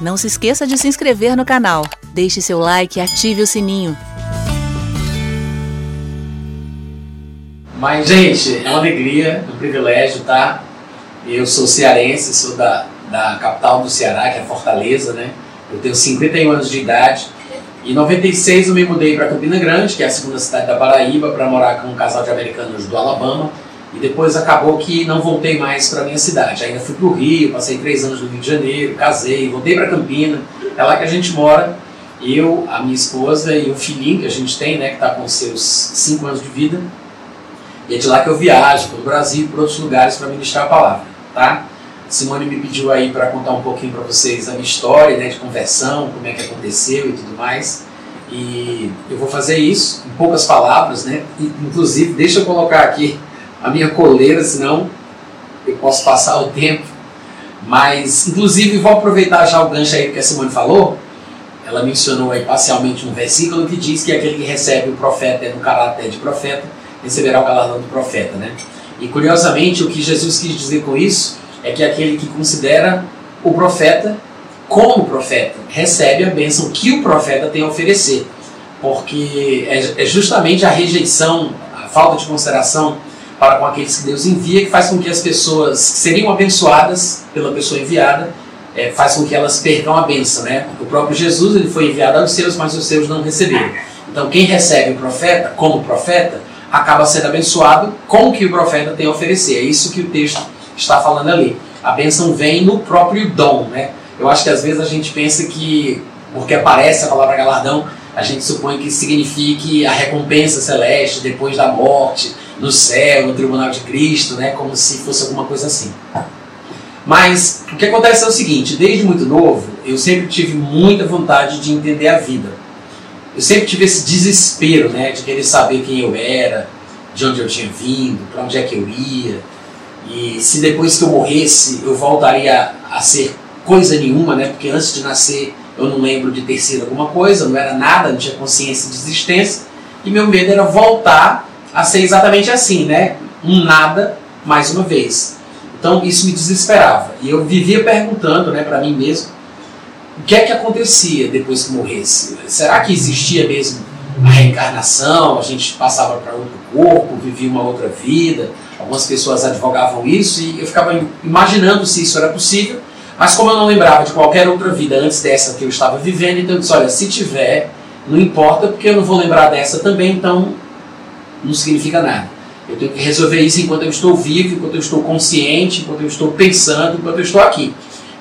Não se esqueça de se inscrever no canal, deixe seu like e ative o sininho. Mas, gente, é uma alegria, um privilégio, tá? Eu sou cearense, sou da, da capital do Ceará, que é Fortaleza, né? Eu tenho 51 anos de idade. Em 96 eu me mudei para Campina Grande, que é a segunda cidade da Paraíba, para morar com um casal de americanos do Alabama. E depois acabou que não voltei mais para minha cidade. Ainda fui para o Rio, passei três anos no Rio de Janeiro, casei, voltei para Campina. É lá que a gente mora. Eu, a minha esposa e o filhinho que a gente tem, né, que está com seus cinco anos de vida. E é de lá que eu viajo, pelo Brasil e por outros lugares para ministrar a palavra, tá? Simone me pediu aí para contar um pouquinho para vocês a minha história, né, de conversão, como é que aconteceu e tudo mais. E eu vou fazer isso em poucas palavras, né? Inclusive, deixa eu colocar aqui a minha coleira, senão eu posso passar o tempo. Mas, inclusive, vou aproveitar já o gancho aí que a Simone falou. Ela mencionou aí parcialmente um versículo que diz que aquele que recebe o profeta no caráter de profeta receberá o galardão do profeta, né? E curiosamente, o que Jesus quis dizer com isso é que aquele que considera o profeta como profeta recebe a bênção que o profeta tem a oferecer, porque é, é justamente a rejeição, a falta de consideração para com aqueles que Deus envia, que faz com que as pessoas que seriam abençoadas pela pessoa enviada, é, faz com que elas percam a benção, né? O próprio Jesus ele foi enviado aos seus, mas os seus não receberam. Então quem recebe o profeta como profeta acaba sendo abençoado com o que o profeta tem a oferecer. É isso que o texto está falando ali. A bênção vem no próprio dom, né? Eu acho que às vezes a gente pensa que porque aparece a palavra galardão, a gente supõe que signifique a recompensa celeste depois da morte, no céu, no tribunal de Cristo, né? como se fosse alguma coisa assim. Mas o que acontece é o seguinte: desde muito novo, eu sempre tive muita vontade de entender a vida. Eu sempre tive esse desespero né, de querer saber quem eu era, de onde eu tinha vindo, para onde é que eu ia, e se depois que eu morresse eu voltaria a ser coisa nenhuma, né? Porque antes de nascer eu não lembro de ter sido alguma coisa, não era nada, não tinha consciência de existência, e meu medo era voltar a ser exatamente assim, né? Um nada mais uma vez. Então isso me desesperava. E eu vivia perguntando, né, para mim mesmo, o que é que acontecia depois que morresse? Será que existia mesmo a reencarnação? A gente passava para outro corpo, vivia uma outra vida? Algumas pessoas advogavam isso e eu ficava imaginando se isso era possível. Mas como eu não lembrava de qualquer outra vida antes dessa que eu estava vivendo, então eu disse, olha, se tiver, não importa, porque eu não vou lembrar dessa também, então não significa nada. Eu tenho que resolver isso enquanto eu estou vivo, enquanto eu estou consciente, enquanto eu estou pensando, enquanto eu estou aqui.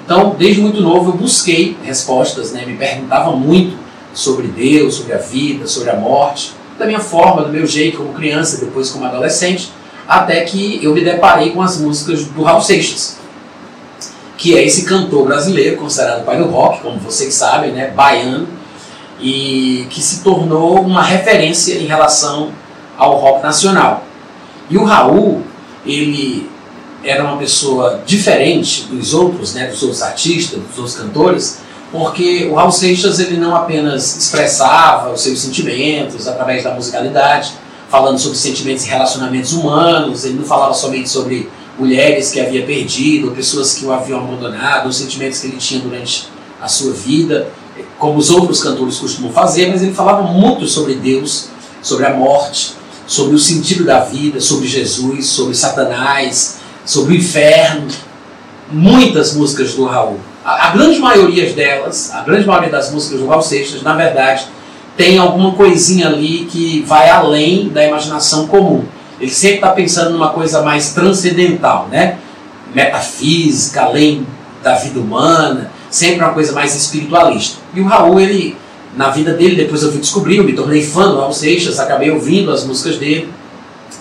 Então, desde muito novo, eu busquei respostas, né? me perguntava muito sobre Deus, sobre a vida, sobre a morte, da minha forma, do meu jeito, como criança, depois como adolescente, até que eu me deparei com as músicas do Raul Seixas, que é esse cantor brasileiro, considerado pai do rock, como vocês sabem, né? baiano, e que se tornou uma referência em relação ao rock nacional. E o Raul, ele era uma pessoa diferente dos outros, né, dos outros artistas, dos outros cantores, porque o Raul Seixas ele não apenas expressava os seus sentimentos através da musicalidade, falando sobre sentimentos e relacionamentos humanos, ele não falava somente sobre mulheres que havia perdido, pessoas que o haviam abandonado, os sentimentos que ele tinha durante a sua vida, como os outros cantores costumam fazer, mas ele falava muito sobre Deus, sobre a morte, sobre o sentido da vida, sobre Jesus, sobre Satanás, sobre o inferno. Muitas músicas do Raul. A, a grande maioria delas, a grande maioria das músicas do Raul Seixas, na verdade, tem alguma coisinha ali que vai além da imaginação comum. Ele sempre está pensando numa coisa mais transcendental, né? Metafísica, além da vida humana, sempre uma coisa mais espiritualista. E o Raul, ele na vida dele, depois eu fui descobrir, eu me tornei fã do Raul Seixas, acabei ouvindo as músicas dele,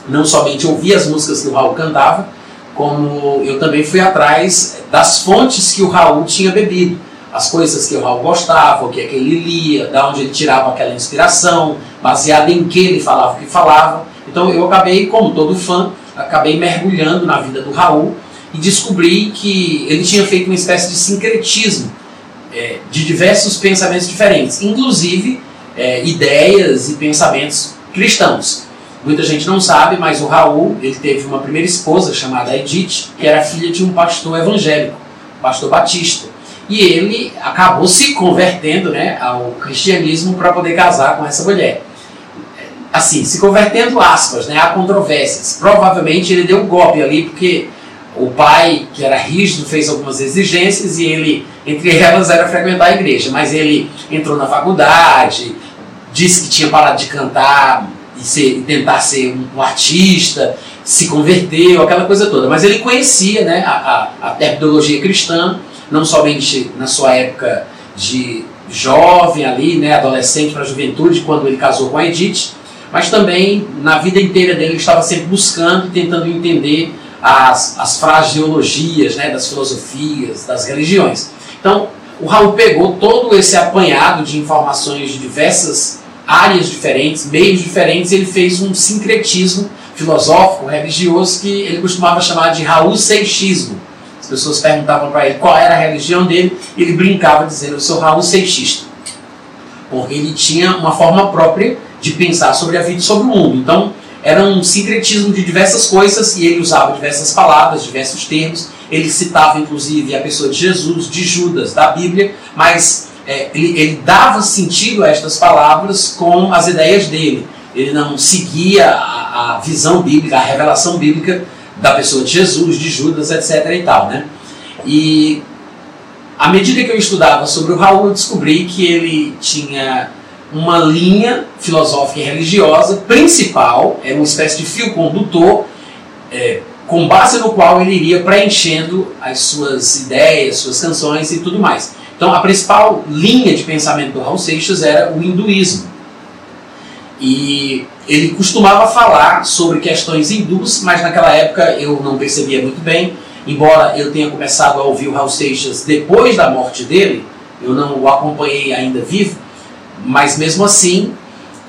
não somente ouvi as músicas que o Raul cantava, como eu também fui atrás das fontes que o Raul tinha bebido, as coisas que o Raul gostava, o que é que ele lia, da onde ele tirava aquela inspiração, baseado em que ele falava o que falava. Então eu acabei, como todo fã, acabei mergulhando na vida do Raul e descobri que ele tinha feito uma espécie de sincretismo é, de diversos pensamentos diferentes, inclusive é, ideias e pensamentos cristãos. Muita gente não sabe, mas o Raul ele teve uma primeira esposa chamada Edith, que era filha de um pastor evangélico, pastor batista. e ele acabou se convertendo né, ao cristianismo para poder casar com essa mulher. Assim, se convertendo, aspas, né, há controvérsias. Provavelmente ele deu um golpe ali, porque o pai, que era rígido, fez algumas exigências e ele, entre elas, era frequentar a igreja. Mas ele entrou na faculdade, disse que tinha parado de cantar e, ser, tentar ser um, um, artista, se converteu, aquela coisa toda. Mas ele conhecia né, a, a, a metodologia cristã não somente na sua época de jovem ali, né, adolescente para a juventude, quando ele casou com a Edith, mas também na vida inteira dele ele estava sempre buscando e tentando entender as, as fraseologias né, das filosofias, das religiões. Então, o Raul pegou todo esse apanhado de informações de diversas áreas diferentes, meios diferentes, e ele fez um sincretismo filosófico, religioso, que ele costumava chamar de Raul Seixismo as pessoas perguntavam para ele qual era a religião dele, e ele brincava dizendo: Eu sou Raul Seixista. Porque ele tinha uma forma própria de pensar sobre a vida e sobre o mundo. Então, era um sincretismo de diversas coisas e ele usava diversas palavras, diversos termos. Ele citava, inclusive, a pessoa de Jesus, de Judas, da Bíblia, mas é, ele, ele dava sentido a estas palavras com as ideias dele. Ele não seguia a, a visão bíblica, a revelação bíblica da pessoa de Jesus, de Judas, etc. e tal, né? E à medida que eu estudava sobre o Raul, eu descobri que ele tinha uma linha filosófica e religiosa principal, era uma espécie de fio condutor, é, com base no qual ele iria preenchendo as suas ideias, suas canções e tudo mais. Então, a principal linha de pensamento do Raul Seixas era o hinduísmo. E ele costumava falar sobre questões hindus, mas naquela época eu não percebia muito bem. Embora eu tenha começado a ouvir o Raul Seixas depois da morte dele, eu não o acompanhei ainda vivo, mas mesmo assim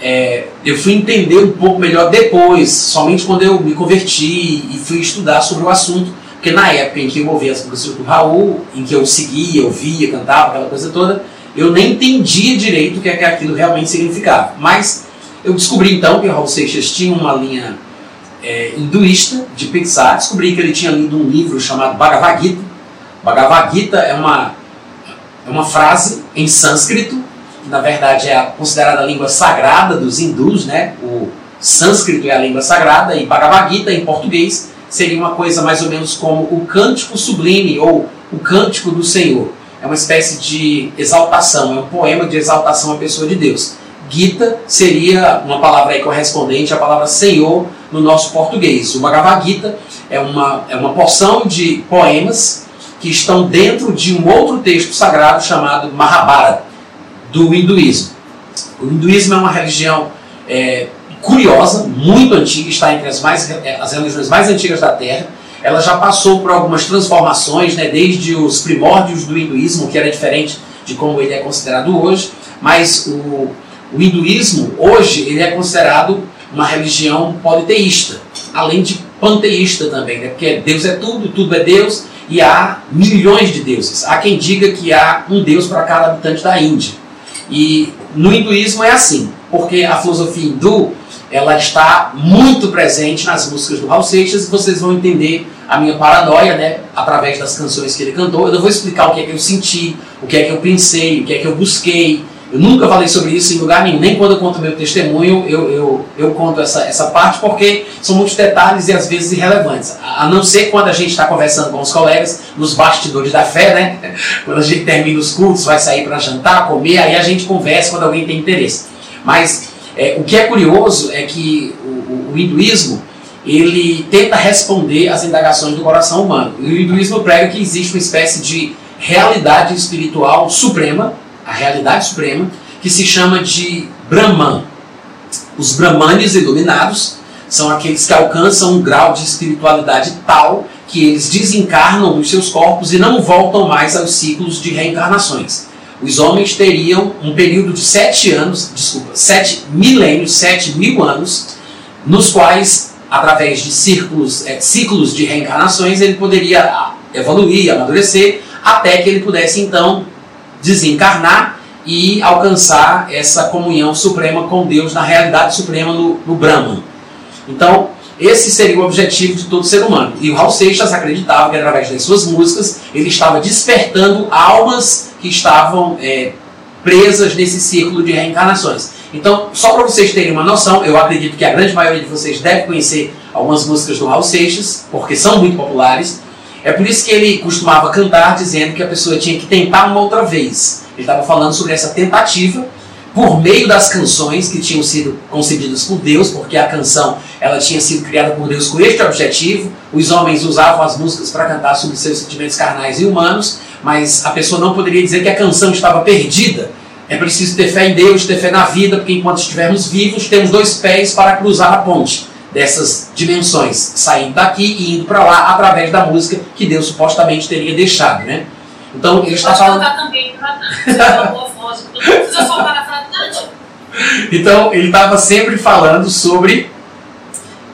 é, eu fui entender um pouco melhor depois, somente quando eu me converti e fui estudar sobre o assunto, porque na época em que eu ouvia as músicas do Raul, em que eu seguia, ouvia, cantava, aquela coisa toda, eu nem entendia direito o que, é que aquilo realmente significava. Mas eu descobri então que o Raul Seixas tinha uma linha é, hinduísta de pensar. Descobri que ele tinha lido um livro chamado Bhagavad Gita. Bhagavad Gita é uma, é uma frase em sânscrito, na verdade é considerada a língua sagrada dos hindus, né? O sânscrito é a língua sagrada e Bhagavad Gita em português seria uma coisa mais ou menos como o cântico sublime ou o cântico do Senhor. É uma espécie de exaltação, é um poema de exaltação à pessoa de Deus. Gita seria uma palavra correspondente à palavra Senhor no nosso português. O Bhagavad Gita é uma, é uma porção de poemas que estão dentro de um outro texto sagrado chamado Mahabharata, do hinduísmo. O hinduísmo é uma religião é, curiosa, muito antiga, está entre as, mais, as religiões mais antigas da Terra. Ela já passou por algumas transformações, né, desde os primórdios do hinduísmo, que era diferente de como ele é considerado hoje, mas o, o hinduísmo, hoje, ele é considerado uma religião politeísta, além de panteísta também, né? porque Deus é tudo, tudo é Deus, e há milhões de deuses. Há quem diga que há um Deus para cada habitante da Índia. E no hinduísmo é assim, porque a filosofia hindu ela está muito presente nas músicas do Raul Seixas e vocês vão entender a minha paranoia, né, através das canções que ele cantou. Eu não vou explicar o que é que eu senti, o que é que eu pensei, o que é que eu busquei, eu nunca falei sobre isso em lugar nenhum, nem quando eu conto meu testemunho eu, eu, eu conto essa, essa parte, porque são muitos detalhes e às vezes irrelevantes. A não ser quando a gente está conversando com os colegas nos bastidores da fé, né? Quando a gente termina os cultos, vai sair para jantar, comer, aí a gente conversa quando alguém tem interesse. Mas é, o que é curioso é que o, o, o hinduísmo ele tenta responder às indagações do coração humano. E o hinduísmo prega que existe uma espécie de realidade espiritual suprema a realidade suprema, que se chama de Brahman. Os Brahmanes iluminados são aqueles que alcançam um grau de espiritualidade tal que eles desencarnam nos seus corpos e não voltam mais aos ciclos de reencarnações. Os homens teriam um período de sete anos, desculpa, sete milênios, sete mil anos, nos quais, através de círculos, é, ciclos de reencarnações, ele poderia evoluir, amadurecer, até que ele pudesse então desencarnar e alcançar essa comunhão suprema com Deus na realidade suprema no, no Brahman. Então, esse seria o objetivo de todo ser humano. E o Raul Seixas acreditava que através das suas músicas ele estava despertando almas que estavam é, presas nesse círculo de reencarnações. Então, só para vocês terem uma noção, eu acredito que a grande maioria de vocês deve conhecer algumas músicas do Raul Seixas, porque são muito populares. É por isso que ele costumava cantar dizendo que a pessoa tinha que tentar uma outra vez. Ele estava falando sobre essa tentativa por meio das canções que tinham sido concebidas por Deus, porque a canção ela tinha sido criada por Deus com este objetivo. Os homens usavam as músicas para cantar sobre seus sentimentos carnais e humanos, mas a pessoa não poderia dizer que a canção estava perdida. É preciso ter fé em Deus, ter fé na vida, porque enquanto estivermos vivos, temos dois pés para cruzar a ponte dessas dimensões, saindo daqui e indo para lá através da música que Deus supostamente teria deixado, né? Então ele está falando. também. Então, ele estava sempre falando sobre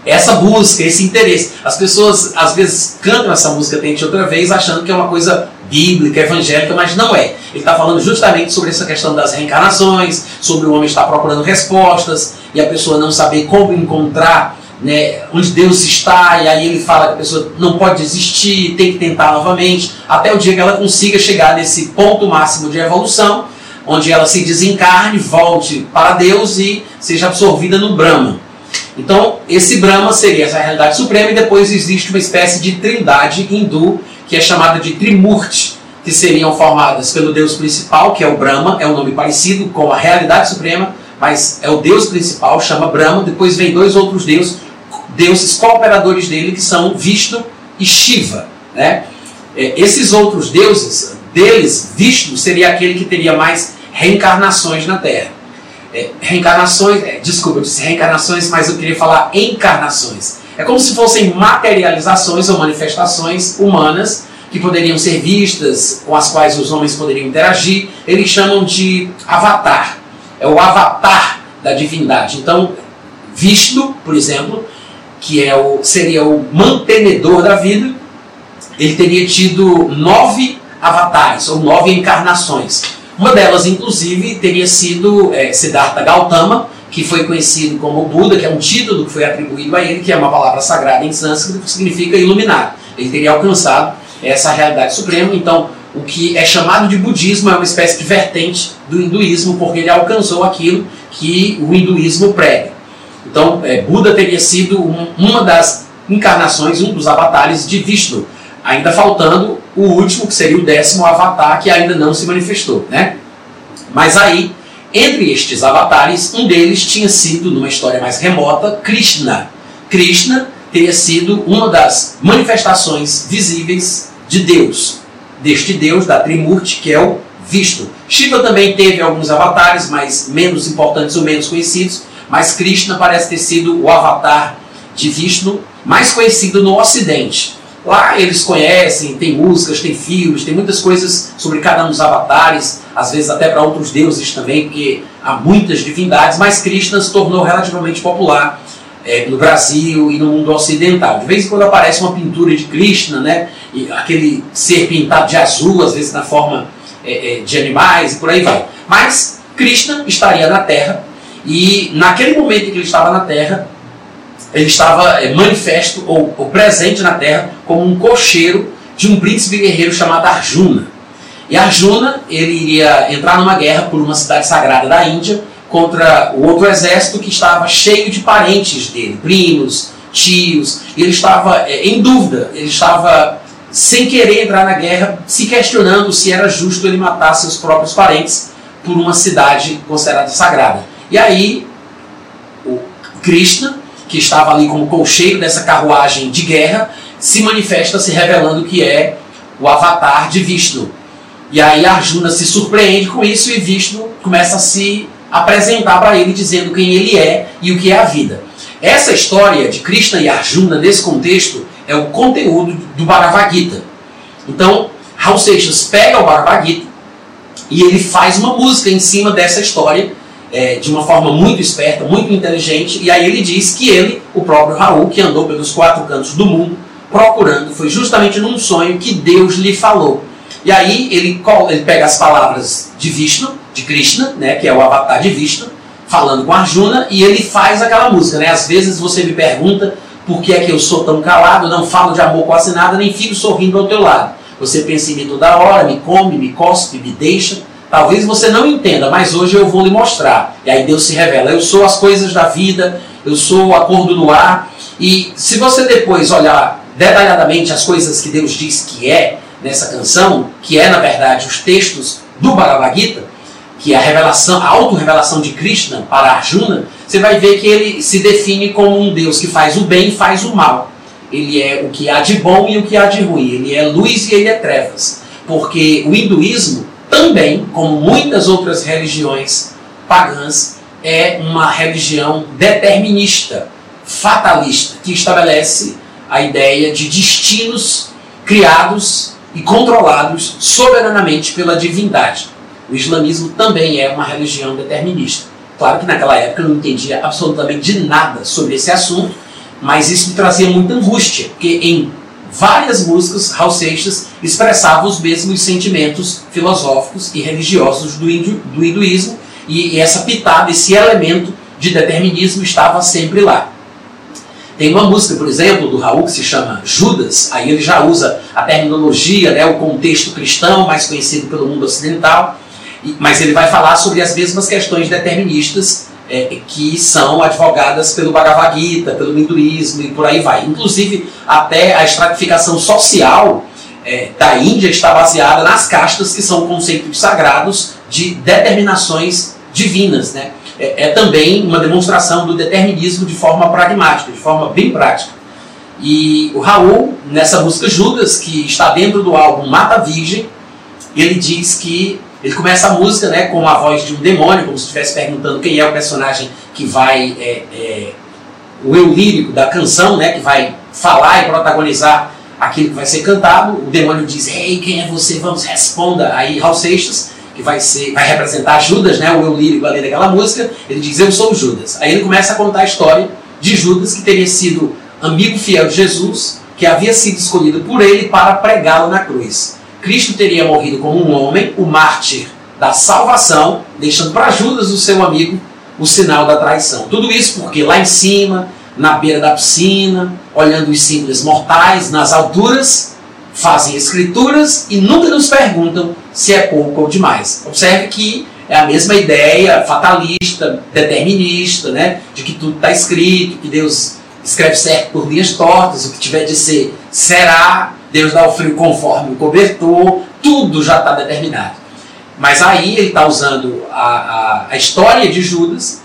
essa busca, esse interesse. As pessoas às vezes cantam essa música Tente Outra Vez achando que é uma coisa bíblica, evangélica, mas não é. Ele está falando justamente sobre essa questão das reencarnações, sobre o homem estar procurando respostas e a pessoa não saber como encontrar né, onde Deus está, e aí ele fala que a pessoa não pode desistir, tem que tentar novamente, até o dia que ela consiga chegar nesse ponto máximo de evolução onde ela se desencarne, volte para Deus e seja absorvida no Brahma. Então, esse Brahma seria essa realidade suprema, e depois existe uma espécie de trindade hindu, que é chamada de Trimurti, que seriam formadas pelo Deus principal, que é o Brahma, é um nome parecido com a realidade suprema, mas é o Deus principal, chama Brahma, depois vem dois outros deuses, deuses cooperadores dele, que são Vishnu e Shiva. Né? É, esses outros deuses, deles, Vishnu seria aquele que teria mais reencarnações na Terra. É, reencarnações, é, desculpa, eu disse reencarnações, mas eu queria falar encarnações. É como se fossem materializações ou manifestações humanas que poderiam ser vistas, com as quais os homens poderiam interagir. Eles chamam de avatar. É o avatar da divindade. Então, Vishnu, por exemplo, que é o, seria o mantenedor da vida, ele teria tido nove avatares, ou nove encarnações. Uma delas, inclusive, teria sido é, Siddhartha Gautama, que foi conhecido como Buda, que é um título que foi atribuído a ele, que é uma palavra sagrada em sânscrito, que significa iluminado. Ele teria alcançado essa realidade suprema. Então, o que é chamado de budismo é uma espécie de vertente do hinduísmo, porque ele alcançou aquilo que o hinduísmo prega. Então, é, Buda teria sido um, uma das encarnações, um dos avatares de Vishnu ainda faltando o último, que seria o décimo avatar, que ainda não se manifestou. Né? Mas aí, entre estes avatares, um deles tinha sido, numa história mais remota, Krishna. Krishna teria sido uma das manifestações visíveis de Deus, deste Deus da Trimurti, que é o Vishnu. Shiva também teve alguns avatares, mas menos importantes ou menos conhecidos, mas Krishna parece ter sido o avatar de Vishnu mais conhecido no Ocidente. Lá eles conhecem, tem músicas, tem filmes, tem muitas coisas sobre cada um dos avatares, às vezes até para outros deuses também, porque há muitas divindades, mas Krishna se tornou relativamente popular é, no Brasil e no mundo ocidental. De vez em quando aparece uma pintura de Krishna, né? E aquele ser pintado de azul, às vezes na forma é, é, de animais e por aí vai. Mas Krishna estaria na Terra e naquele momento em que ele estava na Terra, ele estava é, manifesto ou, ou, presente na Terra como um cocheiro de um príncipe guerreiro chamado Arjuna. E Arjuna ele iria entrar numa guerra por uma cidade sagrada da Índia contra o outro exército que estava cheio de parentes dele, primos, tios. Ele estava é, em dúvida, ele estava sem querer entrar na guerra, se questionando se era justo ele matar seus próprios parentes por uma cidade considerada sagrada. E aí o Krishna que estava ali como colcheiro dessa carruagem de guerra, se manifesta se revelando que é o avatar de Vishnu. E aí Arjuna se surpreende com isso e Vishnu começa a se apresentar para ele dizendo quem ele é e o que é a vida. Essa história de Krishna e Arjuna nesse contexto é o conteúdo do Bhagavad Gita. Então, Raul Seixas pega o Bhagavad Gita e ele faz uma música em cima dessa história é, de uma forma muito esperta, muito inteligente, e aí ele diz que ele, o próprio Raul, que andou pelos quatro cantos do mundo procurando, foi justamente num sonho que Deus lhe falou. E aí ele, ele pega as palavras de Vishnu, de Krishna, né, que é o avatar de Vishnu, falando com Arjuna, e ele faz aquela música. Né? Às vezes você me pergunta Por que é que eu sou tão calado? Não falo de amor quase nada, nem fico sorrindo ao teu lado. Você pensa em mim toda hora, me come, me cospe, me deixa. Talvez você não entenda, mas hoje eu vou lhe mostrar. E aí Deus se revela. Eu sou as coisas da vida, eu sou a cor do luar. E se você depois olhar detalhadamente as coisas que Deus diz que é nessa canção, que é na verdade os textos do Bhagavad Gita, que é a revelação, a auto-revelação de Krishna para Arjuna, você vai ver que ele se define como um Deus que faz o bem e faz o mal. Ele é o que há de bom e o que há de ruim. Ele é luz e ele é trevas. Porque o hinduísmo também, como muitas outras religiões pagãs, é uma religião determinista, fatalista, que estabelece a ideia de destinos criados e controlados soberanamente pela divindade. O islamismo também é uma religião determinista. Claro que naquela época eu não entendia absolutamente nada sobre esse assunto, mas isso me trazia muita angústia, porque em várias músicas Raul Seixas expressava os mesmos sentimentos filosóficos e religiosos do, hindu, do hinduísmo, e, e essa pitada, esse elemento de determinismo estava sempre lá. Tem uma música, por exemplo, do Raul que se chama Judas, aí ele já usa a terminologia, né, o contexto cristão, mais conhecido pelo mundo ocidental, mas ele vai falar sobre as mesmas questões deterministas é, que são advogadas pelo Bhagavad Gita, pelo hinduísmo e por aí vai. Inclusive, até a estratificação social é, da Índia está baseada nas castas, que são conceitos sagrados de determinações divinas. Né? É, é também uma demonstração do determinismo de forma pragmática, de forma bem prática. E o Raul, nessa música Judas, que está dentro do álbum Mata Virgem, ele diz que ele começa a música né, com a voz de um demônio, como se estivesse perguntando quem é o personagem que vai. É, é, o eu lírico da canção, né, que vai falar e protagonizar aquilo que vai ser cantado. O demônio diz: Ei, quem é você? Vamos, responda. Aí Raul Seixas, que vai, ser, vai representar Judas, né, o eu lírico ali daquela música, ele diz: Eu sou Judas. Aí ele começa a contar a história de Judas, que teria sido amigo fiel de Jesus, que havia sido escolhido por ele para pregá-lo na cruz. Cristo teria morrido como um homem, o mártir da salvação, deixando para Judas, o seu amigo, o sinal da traição. Tudo isso porque lá em cima, na beira da piscina, olhando os simples mortais, nas alturas, fazem escrituras e nunca nos perguntam se é pouco ou demais. Observe que é a mesma ideia fatalista, determinista, né? de que tudo está escrito, que Deus escreve certo por linhas tortas, o que tiver de ser será, Deus dá o frio conforme o cobertor, tudo já está determinado. Mas aí ele está usando a, a, a, história de Judas,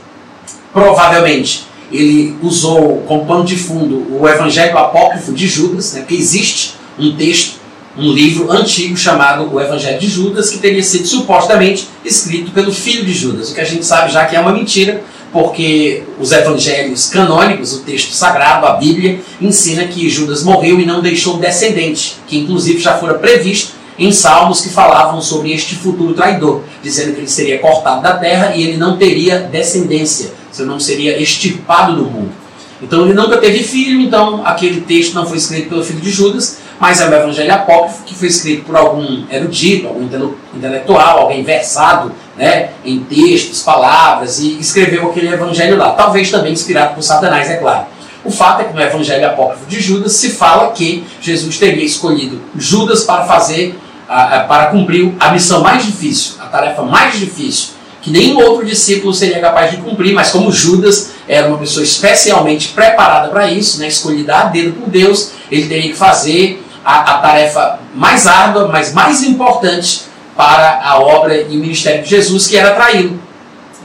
provavelmente ele usou como pano de fundo o Evangelho Apócrifo de Judas, né, porque existe um texto, um livro antigo chamado o Evangelho de Judas, que teria sido supostamente escrito pelo filho de Judas, o que a gente sabe já que é uma mentira, porque os evangelhos canônicos, o texto sagrado, a Bíblia, ensina que Judas morreu e não deixou descendente, que inclusive já fora previsto em salmos que falavam sobre este futuro traidor, dizendo que ele seria cortado da terra e ele não teria descendência, se não seria extirpado do mundo. Então ele nunca teve filho, então aquele texto não foi escrito pelo filho de Judas, mas é o evangelho apócrifo que foi escrito por algum erudito, algum intelectual, alguém versado né, em textos, palavras, e escreveu aquele evangelho lá. Talvez também inspirado por Satanás, é claro. O fato é que no evangelho apócrifo de Judas se fala que Jesus teria escolhido Judas para fazer, para cumprir a missão mais difícil, a tarefa mais difícil, que nenhum outro discípulo seria capaz de cumprir, mas como Judas era uma pessoa especialmente preparada para isso, né, escolhida a dedo por Deus, ele teria que fazer a, a tarefa mais árdua, mas mais importante para a obra e o ministério de Jesus, que era traí-lo.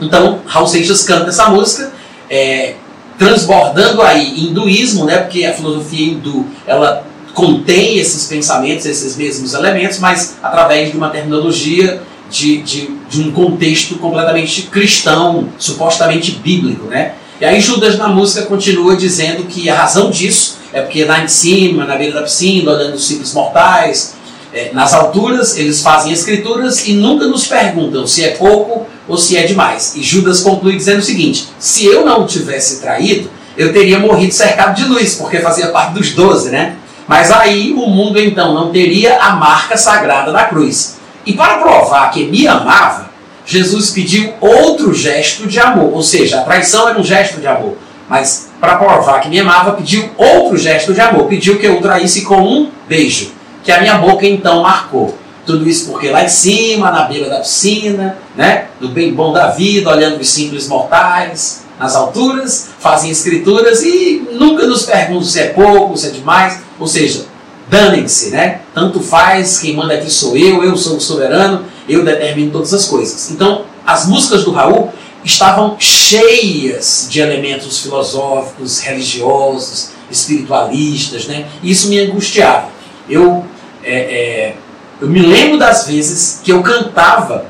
Então, Raul Seixas canta essa música, é, transbordando aí hinduísmo, né, porque a filosofia hindu ela contém esses pensamentos, esses mesmos elementos, mas através de uma terminologia de, de, de um contexto completamente cristão, supostamente bíblico. Né? E aí Judas na música continua dizendo que a razão disso é porque lá em cima, na beira da piscina, olhando os simples mortais, é, nas alturas, eles fazem escrituras e nunca nos perguntam se é pouco ou se é demais. E Judas conclui dizendo o seguinte: se eu não tivesse traído, eu teria morrido cercado de luz, porque fazia parte dos doze, né? Mas aí o mundo então não teria a marca sagrada da cruz. E para provar que me amava, Jesus pediu outro gesto de amor, ou seja, a traição era um gesto de amor. Mas para provar que me amava, pediu outro gesto de amor, pediu que eu o traísse com um beijo, que a minha boca então marcou. Tudo isso porque lá em cima, na beira da piscina, né, do bem bom da vida, olhando os simples mortais, nas alturas, fazem escrituras e nunca nos perguntam se é pouco, se é demais, ou seja, danem-se, né? Tanto faz, quem manda aqui sou eu, eu sou o soberano, eu determino todas as coisas. Então, as músicas do Raul estavam cheias de elementos filosóficos, religiosos, espiritualistas, né? E isso me angustiava. Eu, é, é, eu me lembro das vezes que eu cantava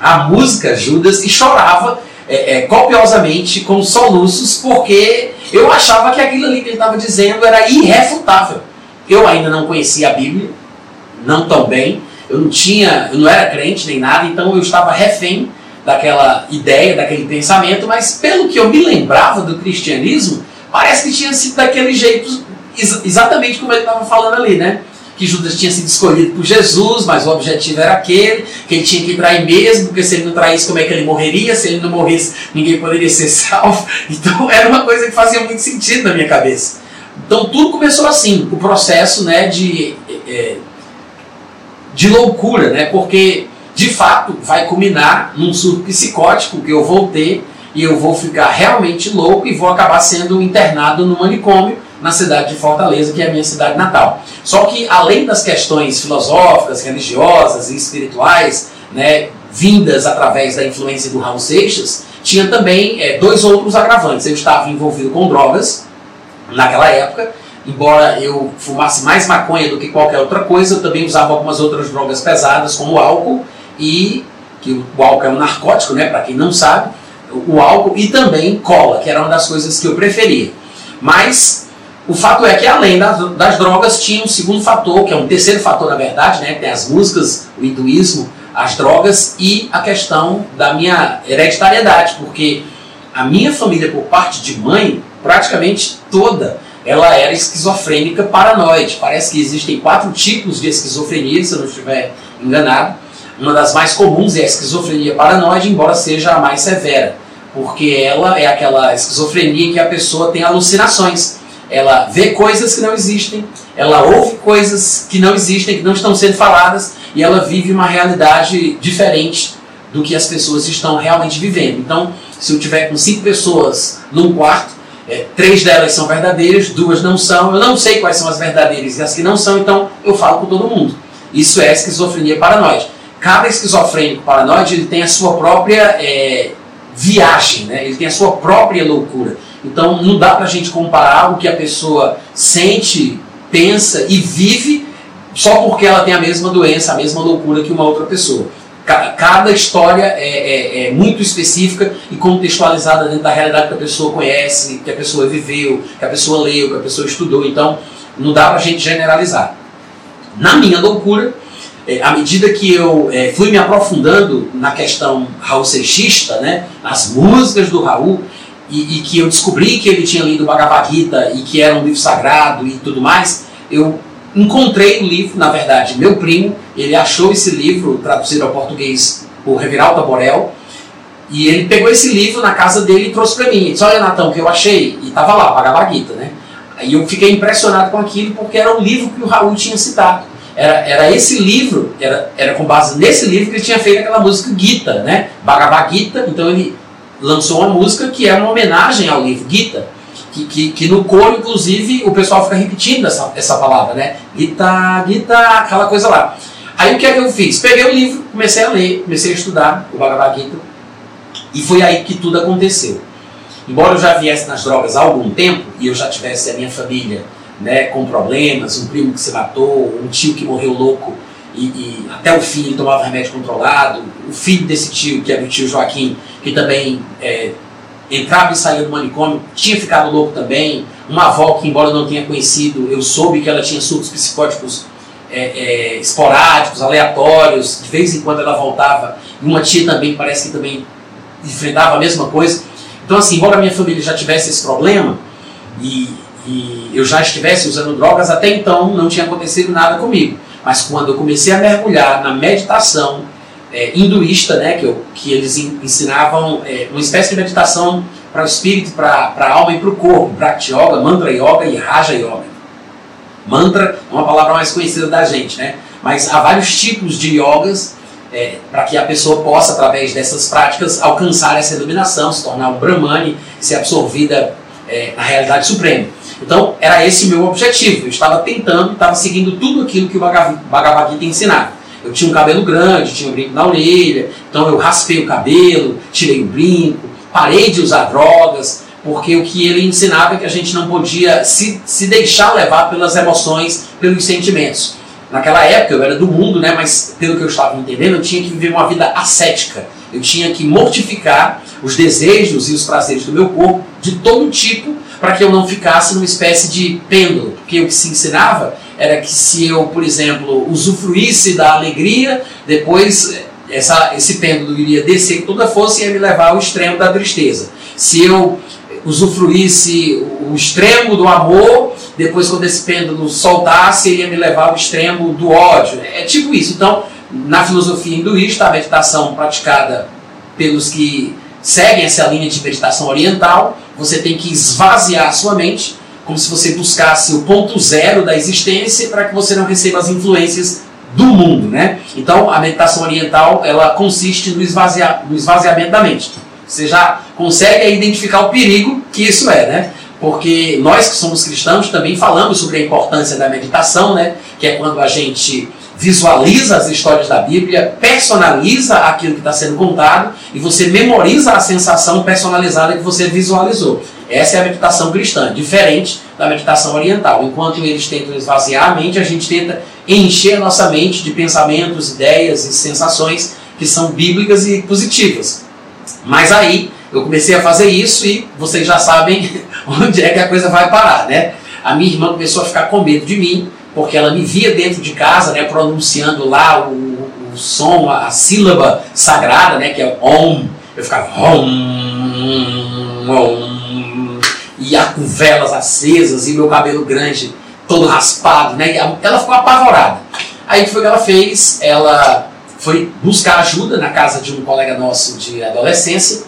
a música Judas e chorava é, é, copiosamente, com soluços, porque eu achava que aquilo ali que ele estava dizendo era irrefutável. Eu ainda não conhecia a Bíblia, não tão bem, eu não tinha, eu não era crente nem nada, então eu estava refém daquela ideia, daquele pensamento, mas pelo que eu me lembrava do cristianismo, parece que tinha sido daquele jeito, exatamente como ele estava falando ali, né? Que Judas tinha sido escolhido por Jesus, mas o objetivo era aquele, que ele tinha que trair mesmo, porque se ele não traísse, como é que ele morreria? Se ele não morresse, ninguém poderia ser salvo. Então era uma coisa que fazia muito sentido na minha cabeça. Então tudo começou assim, o processo né, de, é, de loucura, né? Porque de fato vai culminar num surto psicótico que eu vou ter e eu vou ficar realmente louco e vou acabar sendo internado no manicômio na cidade de Fortaleza, que é a minha cidade natal. Só que além das questões filosóficas, religiosas e espirituais, né, vindas através da influência do Raul Seixas, tinha também é, dois outros agravantes. Eu estava envolvido com drogas naquela época, embora eu fumasse mais maconha do que qualquer outra coisa, eu também usava algumas outras drogas pesadas, como álcool e que o álcool é um narcótico, né, para quem não sabe, o álcool e também cola, que era uma das coisas que eu preferia. Mas o fato é que além das, das drogas tinha um segundo fator, que é um terceiro fator na verdade, né, tem as músicas, o hinduísmo, as drogas e a questão da minha hereditariedade, porque a minha família por parte de mãe, praticamente toda, ela era esquizofrênica paranoide. Parece que existem quatro tipos de esquizofrenia, se eu não estiver enganado. Uma das mais comuns é a esquizofrenia paranoide, embora seja a mais severa, porque ela é aquela esquizofrenia que a pessoa tem alucinações. Ela vê coisas que não existem, ela ouve coisas que não existem, que não estão sendo faladas, e ela vive uma realidade diferente do que as pessoas estão realmente vivendo. Então, se eu tiver com cinco pessoas num quarto, é, três delas são verdadeiras, duas não são, eu não sei quais são as verdadeiras e as que não são, então eu falo com todo mundo. Isso é esquizofrenia paranoide cada esquizofrênico paranoide ele tem a sua própria é, viagem, né? ele tem a sua própria loucura. Então não dá para a gente comparar o que a pessoa sente, pensa e vive só porque ela tem a mesma doença, a mesma loucura que uma outra pessoa. Cada história é, é, é, muito específica e contextualizada dentro da realidade que a pessoa conhece, que a pessoa viveu, que a pessoa leu, que a pessoa estudou. Então, não dá para a gente generalizar. Na minha loucura, é, à medida que eu é, fui me aprofundando na questão Raul Seixista, né, nas músicas do Raul, e, e, que eu descobri que ele tinha lido Bhagavad Gita e que era um livro sagrado e tudo mais, eu encontrei o livro, na verdade, meu primo, ele achou esse livro traduzido ao português por Reviralta Borel, e ele pegou esse livro na casa dele e trouxe para mim. disse, olha, Natão, que eu achei, e estava lá, Bhagavad Gita, né? Aí eu fiquei impressionado com aquilo, porque era um livro que o Raul tinha citado. Era, era esse livro, era, era com base nesse livro que ele tinha feito aquela música Gita, né? Bhagavad Gita. Então ele lançou uma música que é uma homenagem ao livro Gita. Que, que, que, no coro, inclusive, o pessoal fica repetindo essa, essa palavra, né? Gita, Gita, aquela coisa lá. Aí o que é que eu fiz? Peguei o livro, comecei a ler, comecei a estudar o Bhagavad Gita. E foi aí que tudo aconteceu. Embora eu já viesse nas drogas há algum tempo, e eu já tivesse a minha família né, com problemas, um primo que se matou, um tio que morreu louco e, e, até o fim ele tomava remédio controlado, o filho desse tio, que era o tio Joaquim, que também é, entrava e saía do manicômio, tinha ficado louco também, uma avó que, embora eu não tenha conhecido, eu soube que ela tinha surtos psicóticos é, é, esporádicos, aleatórios, de vez em quando ela voltava, e uma tia também parece que também enfrentava a mesma coisa. Então, assim, embora a minha família já tivesse esse problema, e e eu já estivesse usando drogas, até então não tinha acontecido nada comigo. Mas quando eu comecei a mergulhar na meditação é, hinduísta, né, que, eu, que eles ensinavam é, uma espécie de meditação para o espírito, para a alma e para o corpo. Bhakti Yoga, Mantra Yoga e Raja Yoga. Mantra é uma palavra mais conhecida da gente, né? Mas há vários tipos de yogas é, para que a pessoa possa, através dessas práticas, alcançar essa iluminação, se tornar um Brahmani, ser absorvida é, na realidade suprema. Então, era esse meu objetivo. Eu estava tentando, estava seguindo tudo aquilo que o Bhagavad Gita ensinava. Eu tinha um cabelo grande, tinha um brinco na orelha, então eu raspei o cabelo, tirei o brinco, parei de usar drogas, porque o que ele ensinava é que a gente não podia se, se deixar levar pelas emoções, pelos sentimentos. Naquela época eu era do mundo, né, mas pelo que eu estava entendendo, eu tinha que viver uma vida ascética. Eu tinha que mortificar os desejos e os prazeres do meu corpo de todo tipo para que eu não ficasse numa espécie de pêndulo. Porque o que se ensinava era que se eu, por exemplo, usufruísse da alegria, depois eh, essa, esse pêndulo iria descer com toda a força e ia me levar ao extremo da tristeza. Se eu usufruísse o extremo do amor, depois quando esse pêndulo soltasse, iria me levar ao extremo do ódio. É tipo isso. Então, na filosofia hinduísta, a meditação praticada pelos que seguem essa linha de meditação oriental, você tem que esvaziar a sua mente, como se você buscasse o ponto zero da existência para que você não receba as influências do mundo, né? Então, a meditação oriental, ela consiste no, esvaziar, no esvaziamento da mente. Você já consegue identificar o perigo que isso é, né? Porque nós que somos cristãos também falamos sobre a importância da meditação, né? Que é quando a gente visualiza as histórias da Bíblia, personaliza aquilo que está sendo contado e você memoriza a sensação personalizada que você visualizou. Essa é a meditação cristã, diferente da meditação oriental. Enquanto eles tentam esvaziar a mente, a gente tenta encher a nossa mente de pensamentos, ideias e sensações que são bíblicas e positivas. Mas aí eu comecei a fazer isso e vocês já sabem onde é que a coisa vai parar, né? A minha irmã começou a ficar com medo de mim, porque ela me via dentro de casa, né, pronunciando lá o, o som, a, sílaba sagrada, né, que é Om. Eu ficava Om, Om, e a, com velas acesas e meu cabelo grande todo raspado, né? ela ficou apavorada. Aí o que foi que ela fez? Ela foi buscar ajuda na casa de um colega nosso de adolescência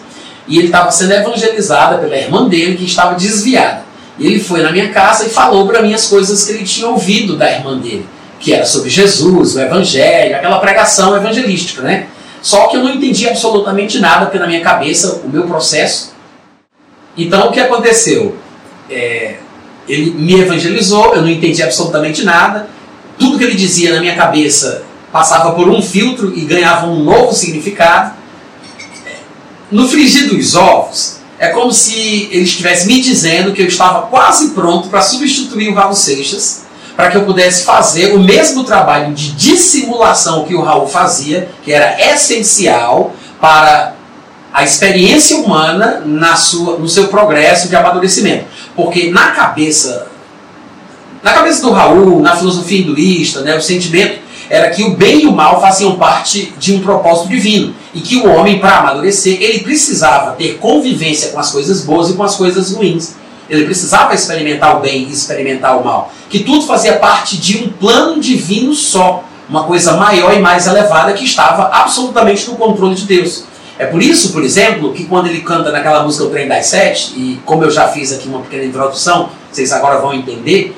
e ele estava sendo evangelizado pela irmã dele que estava desviada. E ele foi na minha casa e falou para mim as coisas que ele tinha ouvido da irmã dele, que era sobre Jesus, o evangelho, aquela pregação evangelística, né? Só que eu não entendi absolutamente nada, porque na minha cabeça, o meu processo. Então o que aconteceu? É, ele me evangelizou, eu não entendi absolutamente nada. Tudo que ele dizia na minha cabeça passava por um filtro e ganhava um novo significado. No frigir dos ovos, é como se ele estivesse me dizendo que eu estava quase pronto para substituir o Raul Seixas, para que eu pudesse fazer o mesmo trabalho de dissimulação que o Raul fazia, que era essencial para a experiência humana na sua, no seu progresso de amadurecimento. Porque na cabeça, na cabeça do Raul, na filosofia hinduísta, né, o sentimento era que o bem e o mal faziam parte de um propósito divino e que o homem, para amadurecer, ele precisava ter convivência com as coisas boas e com as coisas ruins. Ele precisava experimentar o bem e experimentar o mal. Que tudo fazia parte de um plano divino só, uma coisa maior e mais elevada que estava absolutamente no controle de Deus. É por isso, por exemplo, que quando ele canta naquela música O Trem das Sete, e como eu já fiz aqui uma pequena introdução, vocês agora vão entender,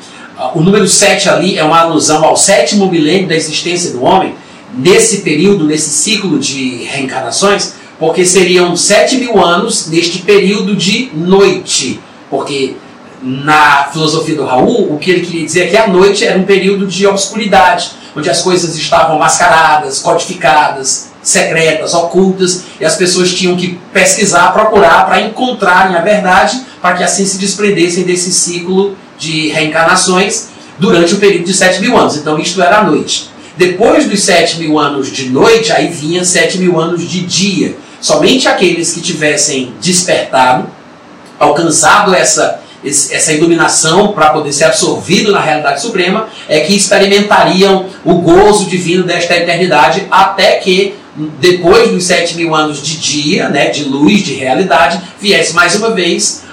o número 7 ali é uma alusão ao sétimo milênio da existência do homem, nesse período, nesse ciclo de reencarnações, porque seriam sete mil anos neste período de noite. Porque na filosofia do Raul, o que ele queria dizer é que a noite era um período de obscuridade, onde as coisas estavam mascaradas, codificadas, secretas, ocultas, e as pessoas tinham que pesquisar, procurar para encontrarem a verdade, para que assim se desprendessem desse ciclo de reencarnações durante o período de 7 mil anos. Então isto era a noite. Depois dos 7 mil anos de noite, aí vinha 7 mil anos de dia. Somente aqueles que tivessem despertado, alcançado essa, essa iluminação para poder ser absorvido na realidade suprema, é que experimentariam o gozo divino desta eternidade, até que depois dos 7 mil anos de dia, né, de luz, de realidade, viesse mais uma vez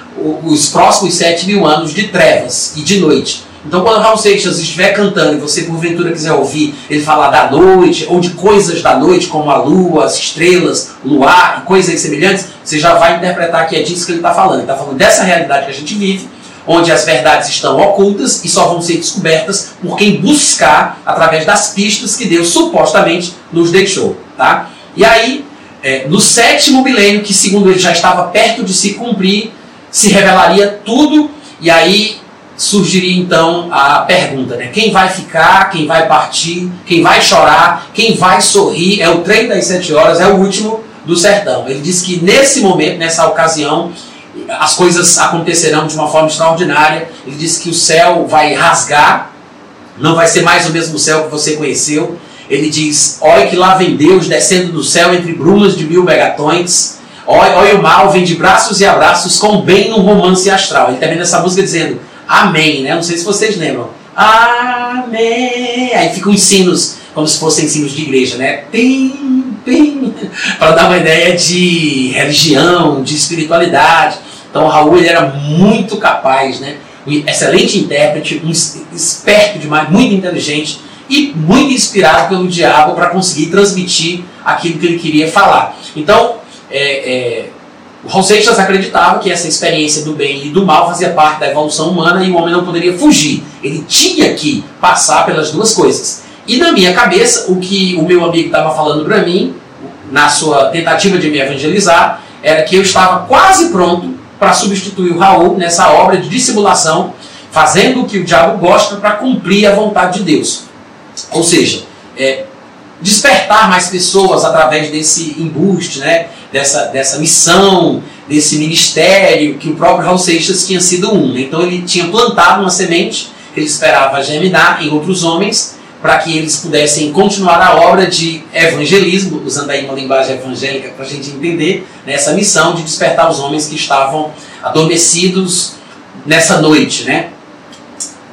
os próximos sete mil anos de trevas e de noite. Então, quando Raul Seixas estiver cantando e você, porventura, quiser ouvir ele falar da noite ou de coisas da noite, como a lua, as estrelas, luar e coisas semelhantes, você já vai interpretar que é disso que ele está falando. Ele está falando dessa realidade que a gente vive, onde as verdades estão ocultas e só vão ser descobertas por quem buscar através das pistas que Deus supostamente nos deixou. Tá? E aí, é, no sétimo milênio, que segundo ele já estava perto de se cumprir, se revelaria tudo, e aí surgiria então a pergunta, né? Quem vai ficar, quem vai partir, quem vai chorar, quem vai sorrir? É o trem das sete horas, é o último do sertão. Ele diz que nesse momento, nessa ocasião, as coisas acontecerão de uma forma extraordinária. Ele diz que o céu vai rasgar, não vai ser mais o mesmo céu que você conheceu. Ele diz: Olha que lá vem Deus descendo do céu entre brumas de mil megatons. Olha, o mal, vem de braços e abraços com bem no romance astral. Ele termina essa música dizendo: Amém, né? Não sei se vocês lembram. Amém. Aí ficam os sinos, como se fossem sinos de igreja, né? Pim, pim. Para dar uma ideia de religião, de espiritualidade. Então Raul ele era muito capaz, né? Um excelente intérprete, um esperto demais, muito inteligente e muito inspirado pelo diabo para conseguir transmitir aquilo que ele queria falar. Então, é, é, o Raul Seixas acreditava que essa experiência do bem e do mal fazia parte da evolução humana e o homem não poderia fugir. Ele tinha que passar pelas duas coisas. E na minha cabeça, o que o meu amigo estava falando para mim, na sua tentativa de me evangelizar, era que eu estava quase pronto para substituir o Raul nessa obra de dissimulação, fazendo o que o diabo gosta para cumprir a vontade de Deus. Ou seja, é, despertar mais pessoas através desse embuste, né? dessa, dessa missão, desse ministério que o próprio Raul Seixas tinha sido um. Então ele tinha plantado uma semente, ele esperava germinar em outros homens para que eles pudessem continuar a obra de evangelismo, usando aí uma linguagem evangélica para a gente entender né? essa missão de despertar os homens que estavam adormecidos nessa noite. Né?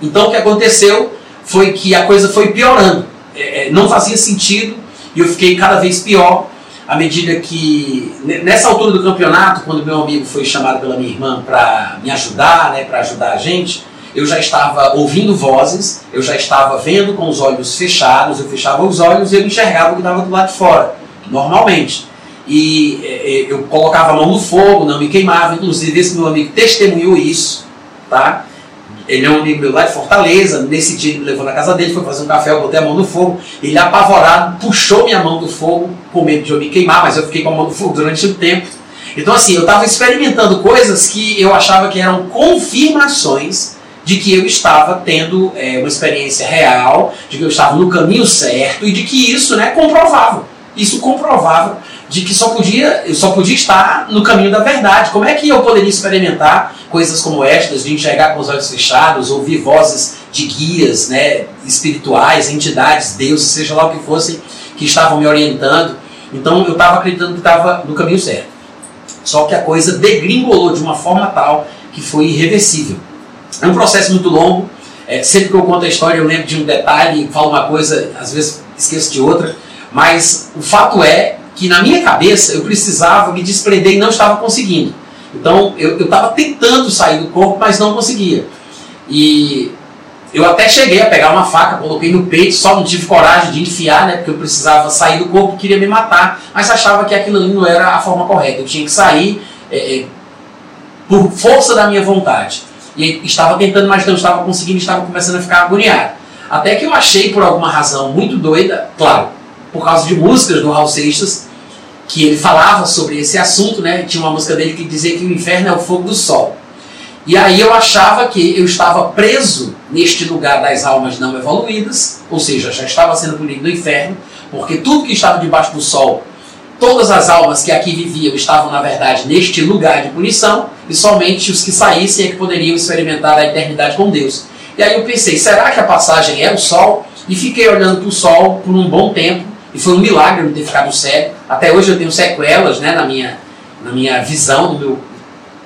Então o que aconteceu foi que a coisa foi piorando. É, é não fazia sentido e eu fiquei cada vez pior à medida que nessa altura do campeonato, quando meu amigo foi chamado pela minha irmã para me ajudar, né, para ajudar a gente, eu já estava ouvindo vozes, eu já estava vendo com os olhos fechados, eu fechava os olhos e eu enxergava o que estava do lado de fora, normalmente. E é, eu colocava a mão no fogo, não me queimava, inclusive esse meu amigo testemunhou isso, tá? Ele é um amigo meu lá de Fortaleza. Nesse dia ele me levou na casa dele, foi fazer um café, eu botei a mão no fogo. Ele, apavorado, puxou minha mão do fogo, com medo de eu me queimar, mas eu fiquei com a mão no fogo durante um tempo. Então, assim, eu estava experimentando coisas que eu achava que eram confirmações de que eu estava tendo é, uma experiência real, de que eu estava no caminho certo e de que isso né, comprovava. Isso comprovava de que só podia, eu só podia estar no caminho da verdade. Como é que eu poderia experimentar coisas como estas, de enxergar com os olhos fechados, ouvir vozes de guias né, espirituais, entidades, deuses, seja lá o que fossem, que estavam me orientando. Então eu estava acreditando que estava no caminho certo. Só que a coisa degringolou de uma forma tal que foi irreversível. É um processo muito longo. É, sempre que eu conto a história, eu lembro de um detalhe, falo uma coisa, às vezes esqueço de outra. Mas o fato é que na minha cabeça eu precisava me desprender e não estava conseguindo. Então eu estava tentando sair do corpo, mas não conseguia. E eu até cheguei a pegar uma faca, coloquei no peito, só não tive coragem de enfiar, né? Porque eu precisava sair do corpo, queria me matar, mas achava que aquilo ali não era a forma correta. Eu tinha que sair é, é, por força da minha vontade. E estava tentando, mas não estava conseguindo, estava começando a ficar agoniado. Até que eu achei, por alguma razão muito doida, claro, por causa de músicas do Raul Seixas, que ele falava sobre esse assunto, né? Tinha uma música dele que dizia que o inferno é o fogo do sol. E aí eu achava que eu estava preso neste lugar das almas não evoluídas, ou seja, já estava sendo punido no inferno, porque tudo que estava debaixo do sol, todas as almas que aqui viviam estavam, na verdade, neste lugar de punição, e somente os que saíssem é que poderiam experimentar a eternidade com Deus. E aí eu pensei, será que a passagem é o sol? E fiquei olhando para o sol por um bom tempo, e foi um milagre não ter ficado cego. Até hoje eu tenho sequelas né, na, minha, na minha visão, no meu,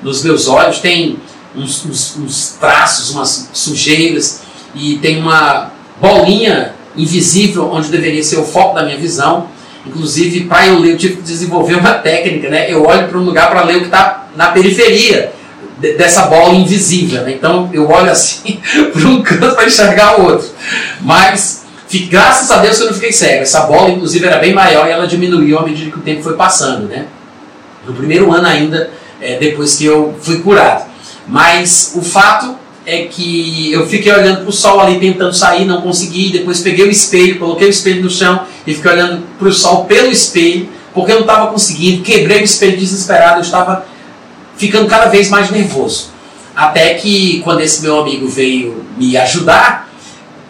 nos meus olhos. Tem uns, uns, uns traços, umas sujeiras e tem uma bolinha invisível onde deveria ser o foco da minha visão. Inclusive, para eu ler, eu tive que desenvolver uma técnica. Né? Eu olho para um lugar para ler o que está na periferia. de- dessa bola invisível. Né? Então eu olho assim por um canto para enxergar o outro. Mas graças a Deus eu não fiquei cego. Essa bola, inclusive, era bem maior e ela diminuiu à medida que o tempo foi passando. Né? No primeiro ano ainda, é, depois que eu fui curado. Mas o fato é que eu fiquei olhando para o sol ali tentando sair, não consegui. Depois peguei o espelho, coloquei o espelho no chão e fiquei olhando para o sol pelo espelho, porque eu não estava conseguindo. Quebrei o espelho desesperado, eu estava ficando cada vez mais nervoso. Até que quando esse meu amigo veio me ajudar,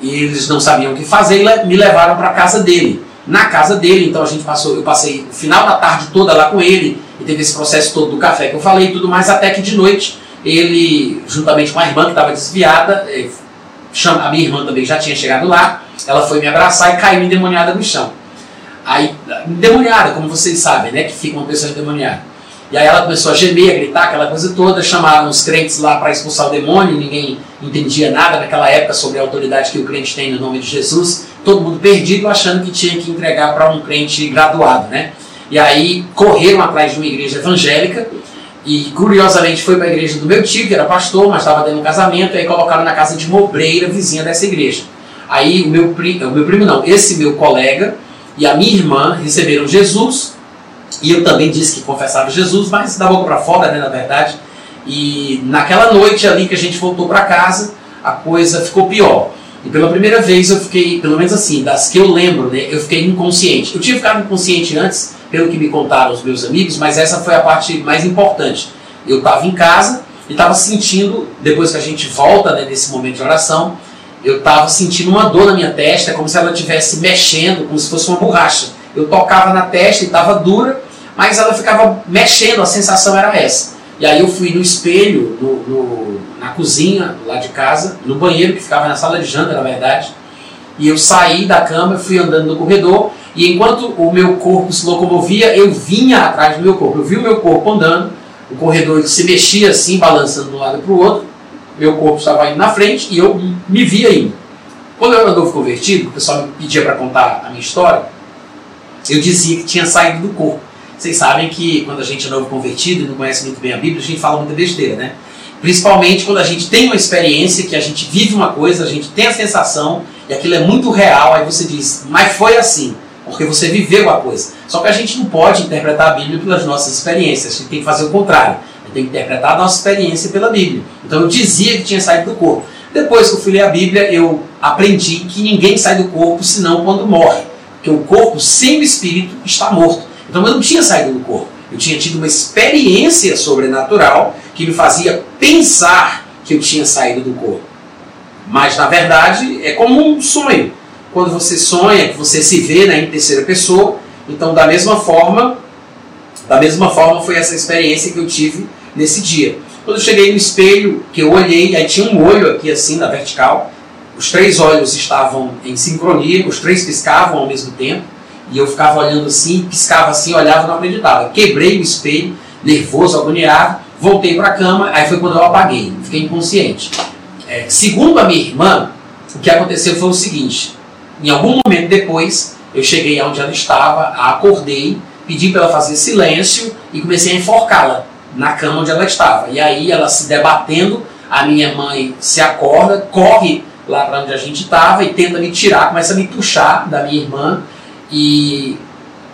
eles não sabiam o que fazer e me levaram para a casa dele. Na casa dele, então a gente passou, eu passei o final da tarde toda lá com ele e teve esse processo todo do café que eu falei e tudo mais, até que de noite ele, juntamente com a irmã que estava desviada, eh, a minha irmã também já tinha chegado lá, ela foi me abraçar e caiu endemoniada no chão. Aí, endemoniada, como vocês sabem, né, que fica uma pessoa endemoniada. E aí ela começou a gemer, a gritar, aquela coisa toda, chamaram os crentes lá para expulsar o demônio, ninguém entendia nada naquela época sobre a autoridade que o crente tem no nome de Jesus, todo mundo perdido achando que tinha que entregar para um crente graduado, né? E aí correram atrás de uma igreja evangélica e curiosamente foi para a igreja do meu tio, que era pastor, mas estava dando um casamento, e aí colocaram na casa de uma obreira vizinha dessa igreja. Aí o meu, pri, o meu primo não, esse meu colega e a minha irmã receberam Jesus e eu também disse que confessava Jesus, mas da boca para fora, né, na verdade. E naquela noite ali que a gente voltou para casa, a coisa ficou pior. E pela primeira vez eu fiquei, pelo menos assim, das que eu lembro, né, eu fiquei inconsciente. Eu tinha ficado inconsciente antes, pelo que me contaram os meus amigos, mas essa foi a parte mais importante. Eu estava em casa e estava sentindo, depois que a gente volta né, nesse momento de oração, eu estava sentindo uma dor na minha testa, como se ela estivesse mexendo, como se fosse uma borracha. Eu tocava na testa e estava dura, mas ela ficava mexendo, a sensação era essa. E aí eu fui no espelho, no, no- na cozinha lá de casa, no banheiro que ficava na sala de janta, na verdade, e eu saí da cama, fui andando no corredor, e enquanto o meu corpo se locomovia, eu vinha atrás do meu corpo. Eu vi o meu corpo andando, o corredor se mexia assim, balançando de um lado para o outro, meu corpo estava indo na frente e eu me via indo. Quando eu novo convertido, o pessoal me pedia para contar a minha história, eu dizia que tinha saído do corpo. Vocês sabem que quando a gente é novo convertido e não conhece muito bem a Bíblia, a gente fala muita besteira, né? Principalmente quando a gente tem uma experiência, que a gente vive uma coisa, a gente tem a sensação, e aquilo é muito real, aí você diz, mas foi assim, porque você viveu a coisa. Só que a gente não pode interpretar a Bíblia pelas nossas experiências, a gente tem que fazer o contrário. A gente tem que interpretar a nossa experiência pela Bíblia. Então eu dizia que tinha saído do corpo. Depois que eu fui ler a Bíblia, eu aprendi que ninguém sai do corpo senão quando morre. Porque o corpo sem o espírito está morto. Então eu não tinha saído do corpo. Eu tinha tido uma experiência sobrenatural que me fazia pensar que eu tinha saído do corpo. Mas na verdade é como um sonho. Quando você sonha, que você se vê né, em terceira pessoa, então da mesma forma, da mesma forma foi essa experiência que eu tive nesse dia. Quando eu cheguei no espelho, que eu olhei, aí tinha um olho aqui assim na vertical, os três olhos estavam em sincronia, os três piscavam ao mesmo tempo, e eu ficava olhando assim, piscava assim, olhava e não acreditava. Quebrei o espelho, nervoso, agoniado, voltei para a cama, aí foi quando eu apaguei, fiquei inconsciente. É, segundo a minha irmã, o que aconteceu foi o seguinte: em algum momento depois, eu cheguei aonde ela estava, acordei, pedi para ela fazer silêncio e comecei a enforcá-la na cama onde ela estava. E aí ela se debatendo, a minha mãe se acorda, corre lá para onde a gente estava e tenta me tirar, começa a me puxar da minha irmã e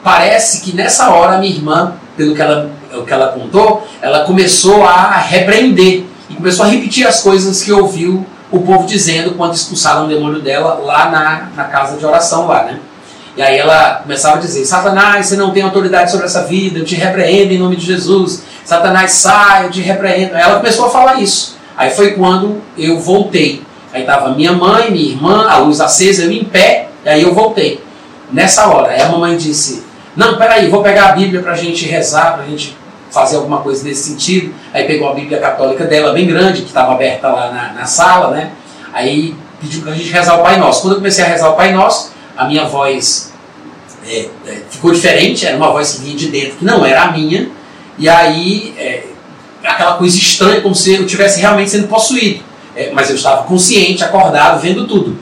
parece que nessa hora minha irmã, pelo que ela, o que ela contou, ela começou a repreender e começou a repetir as coisas que ouviu o povo dizendo quando expulsaram o demônio dela lá na, na casa de oração lá, né? E aí ela começava a dizer, Satanás, você não tem autoridade sobre essa vida, eu te repreendo em nome de Jesus. Satanás, sai, eu te repreendo. Ela começou a falar isso. Aí foi quando eu voltei. Aí estava minha mãe, minha irmã, a luz acesa, eu em pé, e aí eu voltei. Nessa hora, aí a mamãe disse, não, peraí, vou pegar a Bíblia para a gente rezar, para a gente fazer alguma coisa nesse sentido. Aí pegou a Bíblia católica dela, bem grande, que estava aberta lá na, na sala, né? Aí pediu para a gente rezar o Pai Nosso. Quando eu comecei a rezar o Pai Nosso, a minha voz é, é, ficou diferente, era uma voz que vinha de dentro, que não era a minha, e aí é, aquela coisa estranha, como se eu estivesse realmente sendo possuído. É, mas eu estava consciente, acordado, vendo tudo.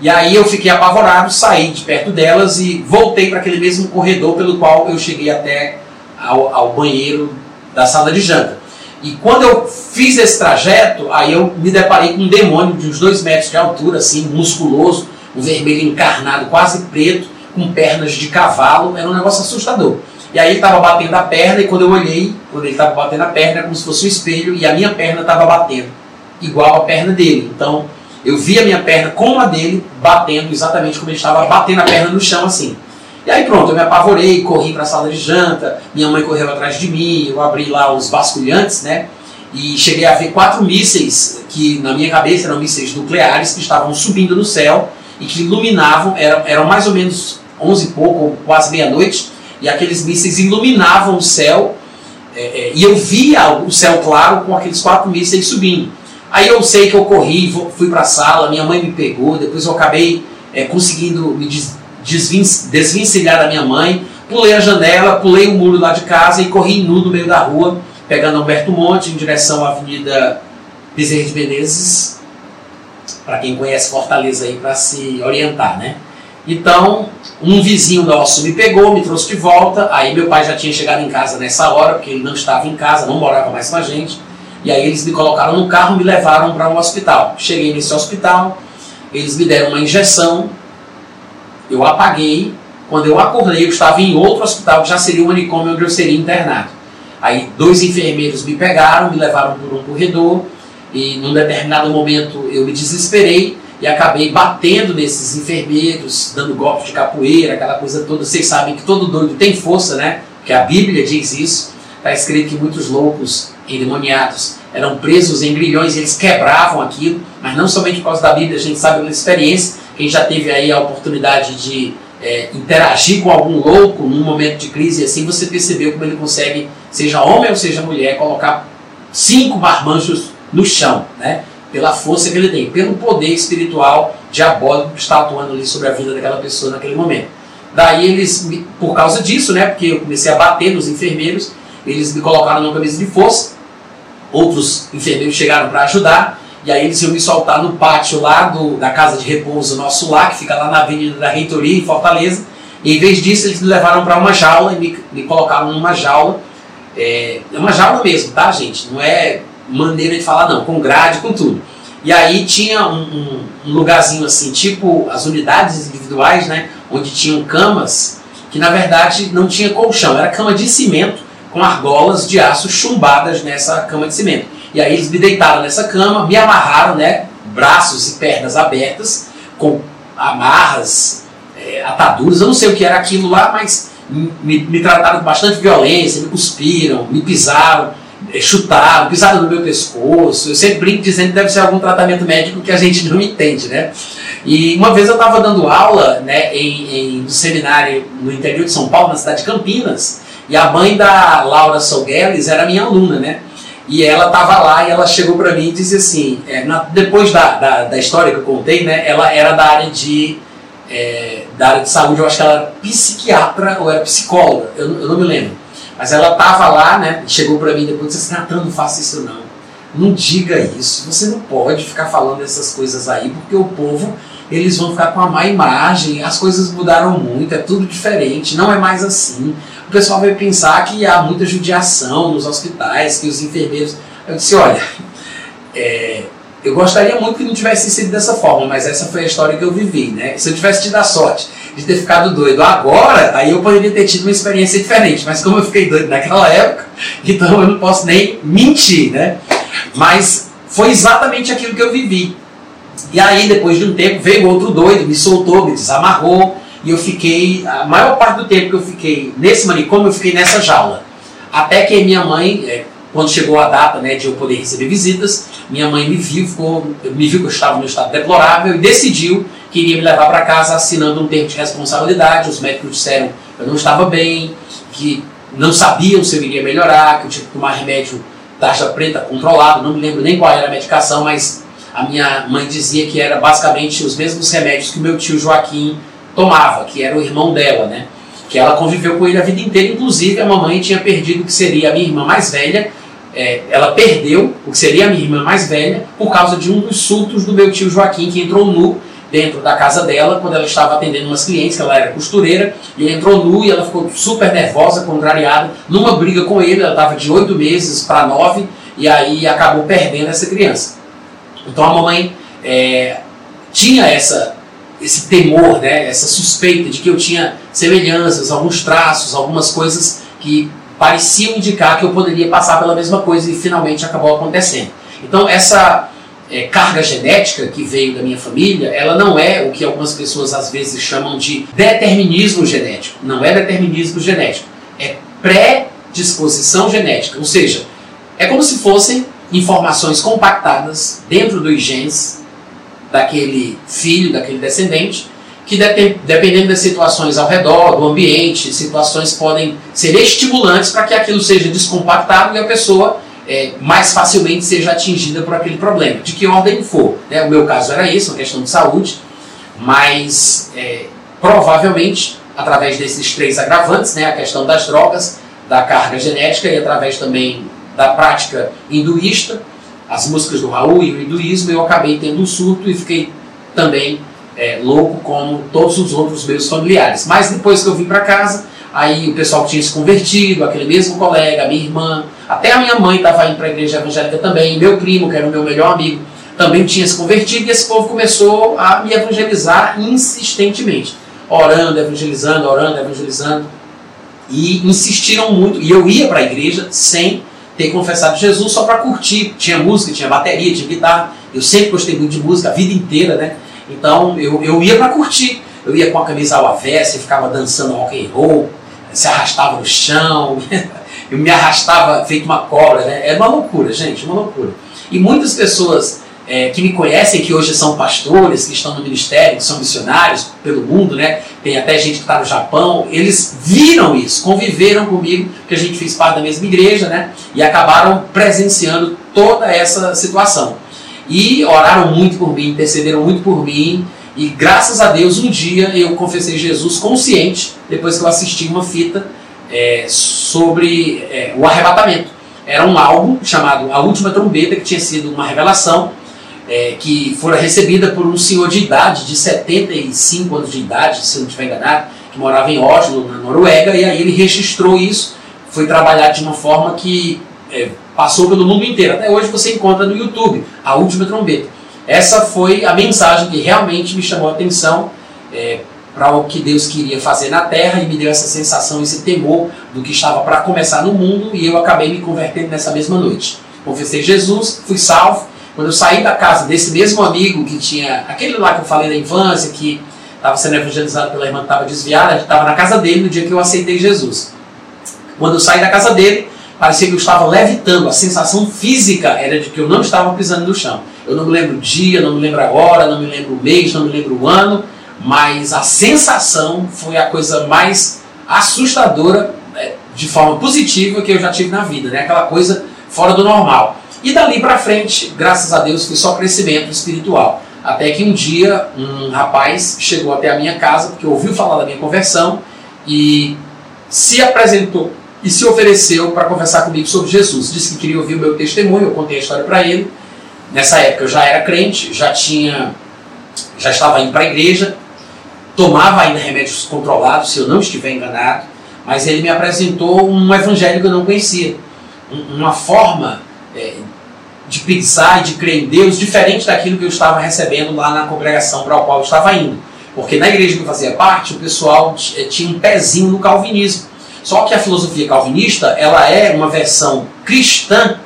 E aí eu fiquei apavorado, saí de perto delas e voltei para aquele mesmo corredor pelo qual eu cheguei até ao, ao banheiro da sala de janta. E quando eu fiz esse trajeto, aí eu me deparei com um demônio de uns dois metros de altura, assim, musculoso, um vermelho encarnado, quase preto, com pernas de cavalo, era um negócio assustador. E aí ele estava batendo a perna, e quando eu olhei, quando ele estava batendo a perna, era como se fosse um espelho, e a minha perna estava batendo, igual a perna dele. Então, eu vi a minha perna com a dele batendo exatamente como ele estava batendo a perna no chão, assim. E aí pronto, eu me apavorei, corri para a sala de janta, minha mãe correu atrás de mim, eu abri lá os basculhantes, né? E cheguei a ver quatro mísseis, que na minha cabeça eram mísseis nucleares, que estavam subindo no céu e que iluminavam, eram, eram mais ou menos 11 e pouco, quase meia-noite, e aqueles mísseis iluminavam o céu, é, é, e eu via o céu claro com aqueles quatro mísseis subindo. Aí eu sei que eu corri, fui para a sala, minha mãe me pegou, depois eu acabei é, conseguindo me desvencilhar da minha mãe, pulei a janela, pulei o muro lá de casa e corri nu no meio da rua, pegando Alberto Monte em direção à Avenida Bezerra de Menezes, para quem conhece Fortaleza aí para se orientar, né? Então, um vizinho nosso me pegou, me trouxe de volta. Aí meu pai já tinha chegado em casa nessa hora, porque ele não estava em casa, não morava mais com a gente. E aí eles me colocaram no carro e me levaram para um hospital. Cheguei nesse hospital, eles me deram uma injeção, eu apaguei. Quando eu acordei, eu estava em outro hospital, que já seria o manicômio onde eu seria internado. Aí dois enfermeiros me pegaram, me levaram por um corredor e num determinado momento eu me desesperei e acabei batendo nesses enfermeiros, dando golpes de capoeira, aquela coisa toda. Vocês sabem que todo doido tem força, né? Que a Bíblia diz isso. Está escrito que muitos loucos endemoniados eram presos em grilhões e eles quebravam aquilo, mas não somente por causa da Bíblia, a gente sabe pela experiência. Quem já teve aí a oportunidade de é, interagir com algum louco num momento de crise, assim você percebeu como ele consegue, seja homem ou seja mulher, colocar cinco marmanjos no chão, né? pela força que ele tem, pelo poder espiritual diabólico que está atuando ali sobre a vida daquela pessoa naquele momento. Daí eles, por causa disso, né, porque eu comecei a bater nos enfermeiros, eles me colocaram numa camisa de força, outros enfermeiros chegaram para ajudar, e aí eles iam me soltar no pátio lá do, da casa de repouso nosso lá, que fica lá na Avenida da Reitoria, em Fortaleza, e em vez disso eles me levaram para uma jaula e me, me colocaram numa jaula, é, é uma jaula mesmo, tá gente? Não é maneira de falar, não, com grade, com tudo. E aí tinha um, um, um, lugarzinho assim, tipo as unidades individuais, né? Onde tinham camas que na verdade não tinha colchão, era cama de cimento com argolas de aço chumbadas nessa cama de cimento. E aí eles me deitaram nessa cama, me amarraram, né? Braços e pernas abertas, com amarras, é, ataduras, eu não sei o que era aquilo lá, mas me, me trataram com bastante violência, me cuspiram, me pisaram chutaram, pisaram no meu pescoço. Eu sempre brinco dizendo que deve ser algum tratamento médico que a gente não entende, né? E uma vez eu estava dando aula né, em, em um seminário no interior de São Paulo, na cidade de Campinas, e a mãe da Laura Solgueles era minha aluna, né? E ela estava lá e ela chegou para mim e disse assim, é, na, depois da, da, da, história que eu contei, né? Ela era da área de é, da área de saúde, eu acho que ela era psiquiatra ou era psicóloga, eu, eu não me lembro. Mas ela estava lá, né? Chegou para mim depois e disse assim: Natan, não faça isso não. Não diga isso. Você não pode ficar falando essas coisas aí, porque o povo eles vão ficar com a má imagem. As coisas mudaram muito, é tudo diferente. Não é mais assim. O pessoal vai pensar que há muita judiação nos hospitais, que os enfermeiros. Eu disse: olha, é, eu gostaria muito que não tivesse sido dessa forma, mas essa foi a história que eu vivi, né? Se eu tivesse tido a sorte de ter ficado doido agora, aí eu poderia ter tido uma experiência diferente. Mas como eu fiquei doido naquela época, então eu não posso nem mentir, né? Mas foi exatamente aquilo que eu vivi. E aí, depois de um tempo, veio outro doido, me soltou, me desamarrou, e eu fiquei, a maior parte do tempo que eu fiquei nesse manicômio, eu fiquei nessa jaula. Até que minha mãe, é, quando chegou a data né, de eu poder receber visitas, minha mãe me viu, ficou, me viu que eu estava no estado deplorável e decidiu que iria me levar para casa assinando um termo de responsabilidade. Os médicos disseram que eu não estava bem, que não sabiam se eu iria melhorar, que eu tinha que tomar remédio taxa preta controlado, não me lembro nem qual era a medicação, mas a minha mãe dizia que era basicamente os mesmos remédios que o meu tio Joaquim tomava, que era o irmão dela, né? Que ela conviveu com ele a vida inteira, inclusive a mamãe tinha perdido que seria a minha irmã mais velha, é, ela perdeu o que seria a minha irmã mais velha por causa de um dos surtos do meu tio Joaquim, que entrou nu dentro da casa dela, quando ela estava atendendo umas clientes, que ela era costureira, e entrou nu e ela ficou super nervosa, contrariada, numa briga com ele, ela estava de oito meses para nove, e aí acabou perdendo essa criança. Então a mamãe é, tinha essa, esse temor, né, essa suspeita de que eu tinha semelhanças, alguns traços, algumas coisas que pareciam indicar que eu poderia passar pela mesma coisa e finalmente acabou acontecendo. Então essa é, carga genética que veio da minha família, ela não é o que algumas pessoas às vezes chamam de determinismo genético. Não é determinismo genético, é predisposição genética. Ou seja, é como se fossem informações compactadas dentro dos genes daquele filho, daquele descendente, que dependendo das situações ao redor, do ambiente, situações podem ser estimulantes para que aquilo seja descompactado e a pessoa é, mais facilmente seja atingida por aquele problema, de que ordem for. Né? O meu caso era isso, uma questão de saúde, mas é, provavelmente através desses três agravantes, né, a questão das drogas, da carga genética e através também da prática hinduísta, as músicas do Raul e o hinduísmo, eu acabei tendo um surto e fiquei também é, louco como todos os outros meus familiares. Mas depois que eu vim para casa, aí o pessoal que tinha se convertido, aquele mesmo colega, a minha irmã, até a minha mãe estava indo para a igreja evangélica também, meu primo, que era o meu melhor amigo, também tinha se convertido e esse povo começou a me evangelizar insistentemente. Orando, evangelizando, orando, evangelizando. E insistiram muito. E eu ia para a igreja sem ter confessado Jesus só para curtir. Tinha música, tinha bateria, tinha guitarra. Eu sempre gostei muito de música, a vida inteira, né? Então eu, eu ia para curtir. Eu ia com a camisa ao avesso e ficava dançando rock and roll, se arrastava no chão, eu me arrastava feito uma cobra, né? Era uma loucura, gente, uma loucura. E muitas pessoas é, que me conhecem, que hoje são pastores, que estão no ministério, que são missionários pelo mundo, né? Tem até gente que está no Japão, eles viram isso, conviveram comigo, que a gente fez parte da mesma igreja, né? E acabaram presenciando toda essa situação. E oraram muito por mim, intercederam muito por mim, e graças a Deus, um dia eu confessei Jesus consciente, depois que eu assisti uma fita é, sobre é, o arrebatamento. Era um álbum chamado A Última Trombeta, que tinha sido uma revelação é, que fora recebida por um senhor de idade, de 75 anos de idade, se eu não estiver enganado, que morava em Oslo, na Noruega, e aí ele registrou isso, foi trabalhado de uma forma que é, passou pelo mundo inteiro. Até hoje você encontra no YouTube, A Última Trombeta. Essa foi a mensagem que realmente me chamou a atenção é, para o que Deus queria fazer na terra e me deu essa sensação, esse temor do que estava para começar no mundo e eu acabei me convertendo nessa mesma noite. Confessei Jesus, fui salvo quando eu saí da casa desse mesmo amigo que tinha, aquele lá que eu falei da infância, que estava sendo evangelizado pela irmã que estava desviada, estava na casa dele no dia que eu aceitei Jesus. Quando eu saí da casa dele, parecia que eu estava levitando, a sensação física era de que eu não estava pisando no chão. Eu não me lembro o dia, não me lembro a hora, não me lembro o mês, não me lembro o ano, mas a sensação foi a coisa mais assustadora, né, de forma positiva, que eu já tive na vida, né? aquela coisa fora do normal. E dali para frente, graças a Deus, foi só crescimento espiritual. Até que um dia um rapaz chegou até a minha casa, porque ouviu falar da minha conversão e se apresentou e se ofereceu para conversar comigo sobre Jesus. Disse que queria ouvir o meu testemunho, eu contei a história para ele. Nessa época eu já era crente, já tinha, já estava indo para a igreja, tomava ainda remédios controlados, se eu não estiver enganado, mas ele me apresentou um evangelho que eu não conhecia, uma forma é, de pensar e de crer em Deus diferente daquilo que eu estava recebendo lá na congregação para a qual eu estava indo. Porque na igreja que eu fazia parte, o pessoal eh, tinha um pezinho no calvinismo. Só que a filosofia calvinista, ela é uma versão cristã,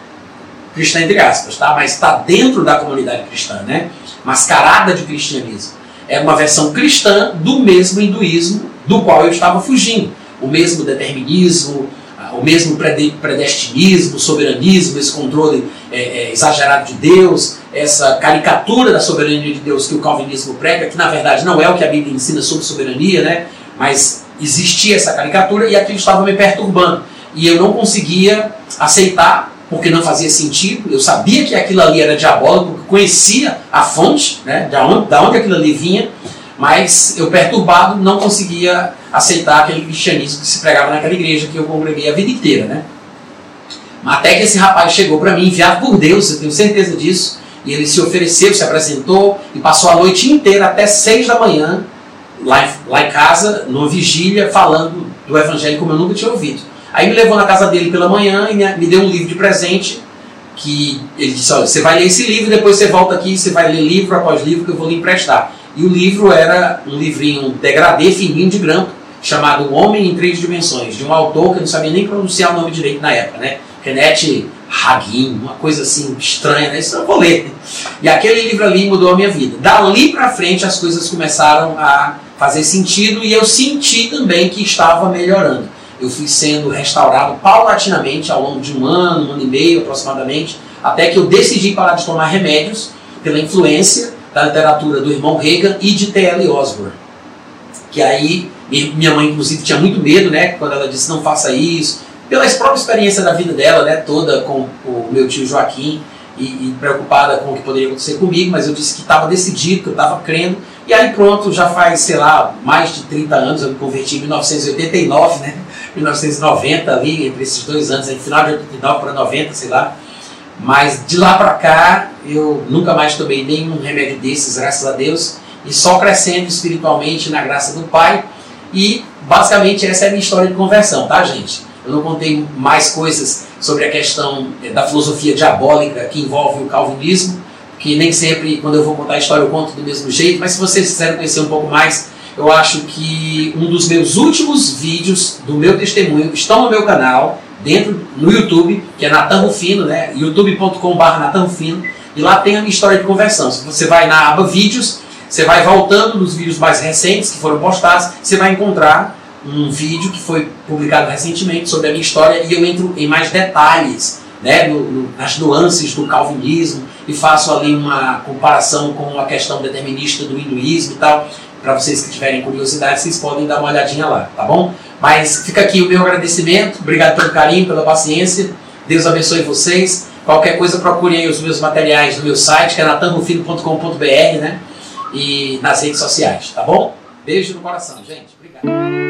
cristã entre aspas, tá? mas está dentro da comunidade cristã, né? mascarada de cristianismo. É uma versão cristã do mesmo hinduísmo do qual eu estava fugindo. O mesmo determinismo, o mesmo predestinismo, soberanismo, esse controle é, é, exagerado de Deus, essa caricatura da soberania de Deus que o calvinismo prega, que na verdade não é o que a Bíblia ensina sobre soberania, né? mas existia essa caricatura e aquilo estava me perturbando. E eu não conseguia aceitar, porque não fazia sentido. Eu sabia que aquilo ali era diabólico, porque conhecia a fonte, né? de onde, de onde aquilo ali vinha, mas eu perturbado não conseguia aceitar aquele cristianismo que se pregava naquela igreja que eu congreguei a vida inteira, né? Até que esse rapaz chegou para mim, enviado por Deus, eu tenho certeza disso, e ele se ofereceu, se apresentou e passou a noite inteira até seis da manhã lá lá em casa, numa vigília, falando do evangelho como eu nunca tinha ouvido. Aí me levou na casa dele pela manhã e me, me deu um livro de presente que ele disse, olha, você vai ler esse livro, depois você volta aqui, você vai ler livro após livro que eu vou lhe emprestar. E o livro era um livrinho degradê, fininho de grampo, chamado Homem em Três Dimensões, de um autor que eu não sabia nem pronunciar o nome direito na época, né? Renete Hagin, uma coisa assim estranha, né? Isso eu vou ler. E aquele livro ali mudou a minha vida. Dali para frente as coisas começaram a fazer sentido e eu senti também que estava melhorando. Eu fui sendo restaurado paulatinamente ao longo de um ano, um ano e meio aproximadamente, até que eu decidi parar de tomar remédios pela influência da literatura do irmão Reagan e de T.L. Osborne. Que aí, minha mãe inclusive tinha muito medo, né, quando ela disse não faça isso, pela própria experiência da vida dela, né, toda com o meu tio Joaquim, e, e preocupada com o que poderia acontecer comigo, mas eu disse que estava decidido, que eu estava crendo, e aí pronto, já faz, sei lá, mais de 30 anos, eu me converti em 1989, né, 1990 ali, entre esses dois anos, entre final de 89 para 90, sei lá, mas de lá para cá, eu nunca mais tomei nenhum remédio desses, graças a Deus, e só crescendo espiritualmente na graça do Pai. E basicamente essa é a minha história de conversão, tá, gente? Eu não contei mais coisas sobre a questão eh, da filosofia diabólica que envolve o calvinismo, que nem sempre, quando eu vou contar a história, eu conto do mesmo jeito, mas se vocês quiserem conhecer um pouco mais, eu acho que um dos meus últimos vídeos do meu testemunho estão no meu canal, dentro no YouTube, que é Natan Rufino, né? youtube.com.br Natan Rufino, e lá tem a minha história de conversão. Se você vai na aba vídeos, você vai voltando nos vídeos mais recentes que foram postados, você vai encontrar um vídeo que foi publicado recentemente sobre a minha história e eu entro em mais detalhes, né, no, no, nas nuances do calvinismo e faço ali uma comparação com a questão determinista do hinduísmo e tal. Para vocês que tiverem curiosidade, vocês podem dar uma olhadinha lá, tá bom? Mas fica aqui o meu agradecimento, obrigado pelo carinho, pela paciência. Deus abençoe vocês. Qualquer coisa, procurem os meus materiais no meu site, que é natanrufino.com.br, né? E nas redes sociais, tá bom? Beijo no coração, gente. Obrigado.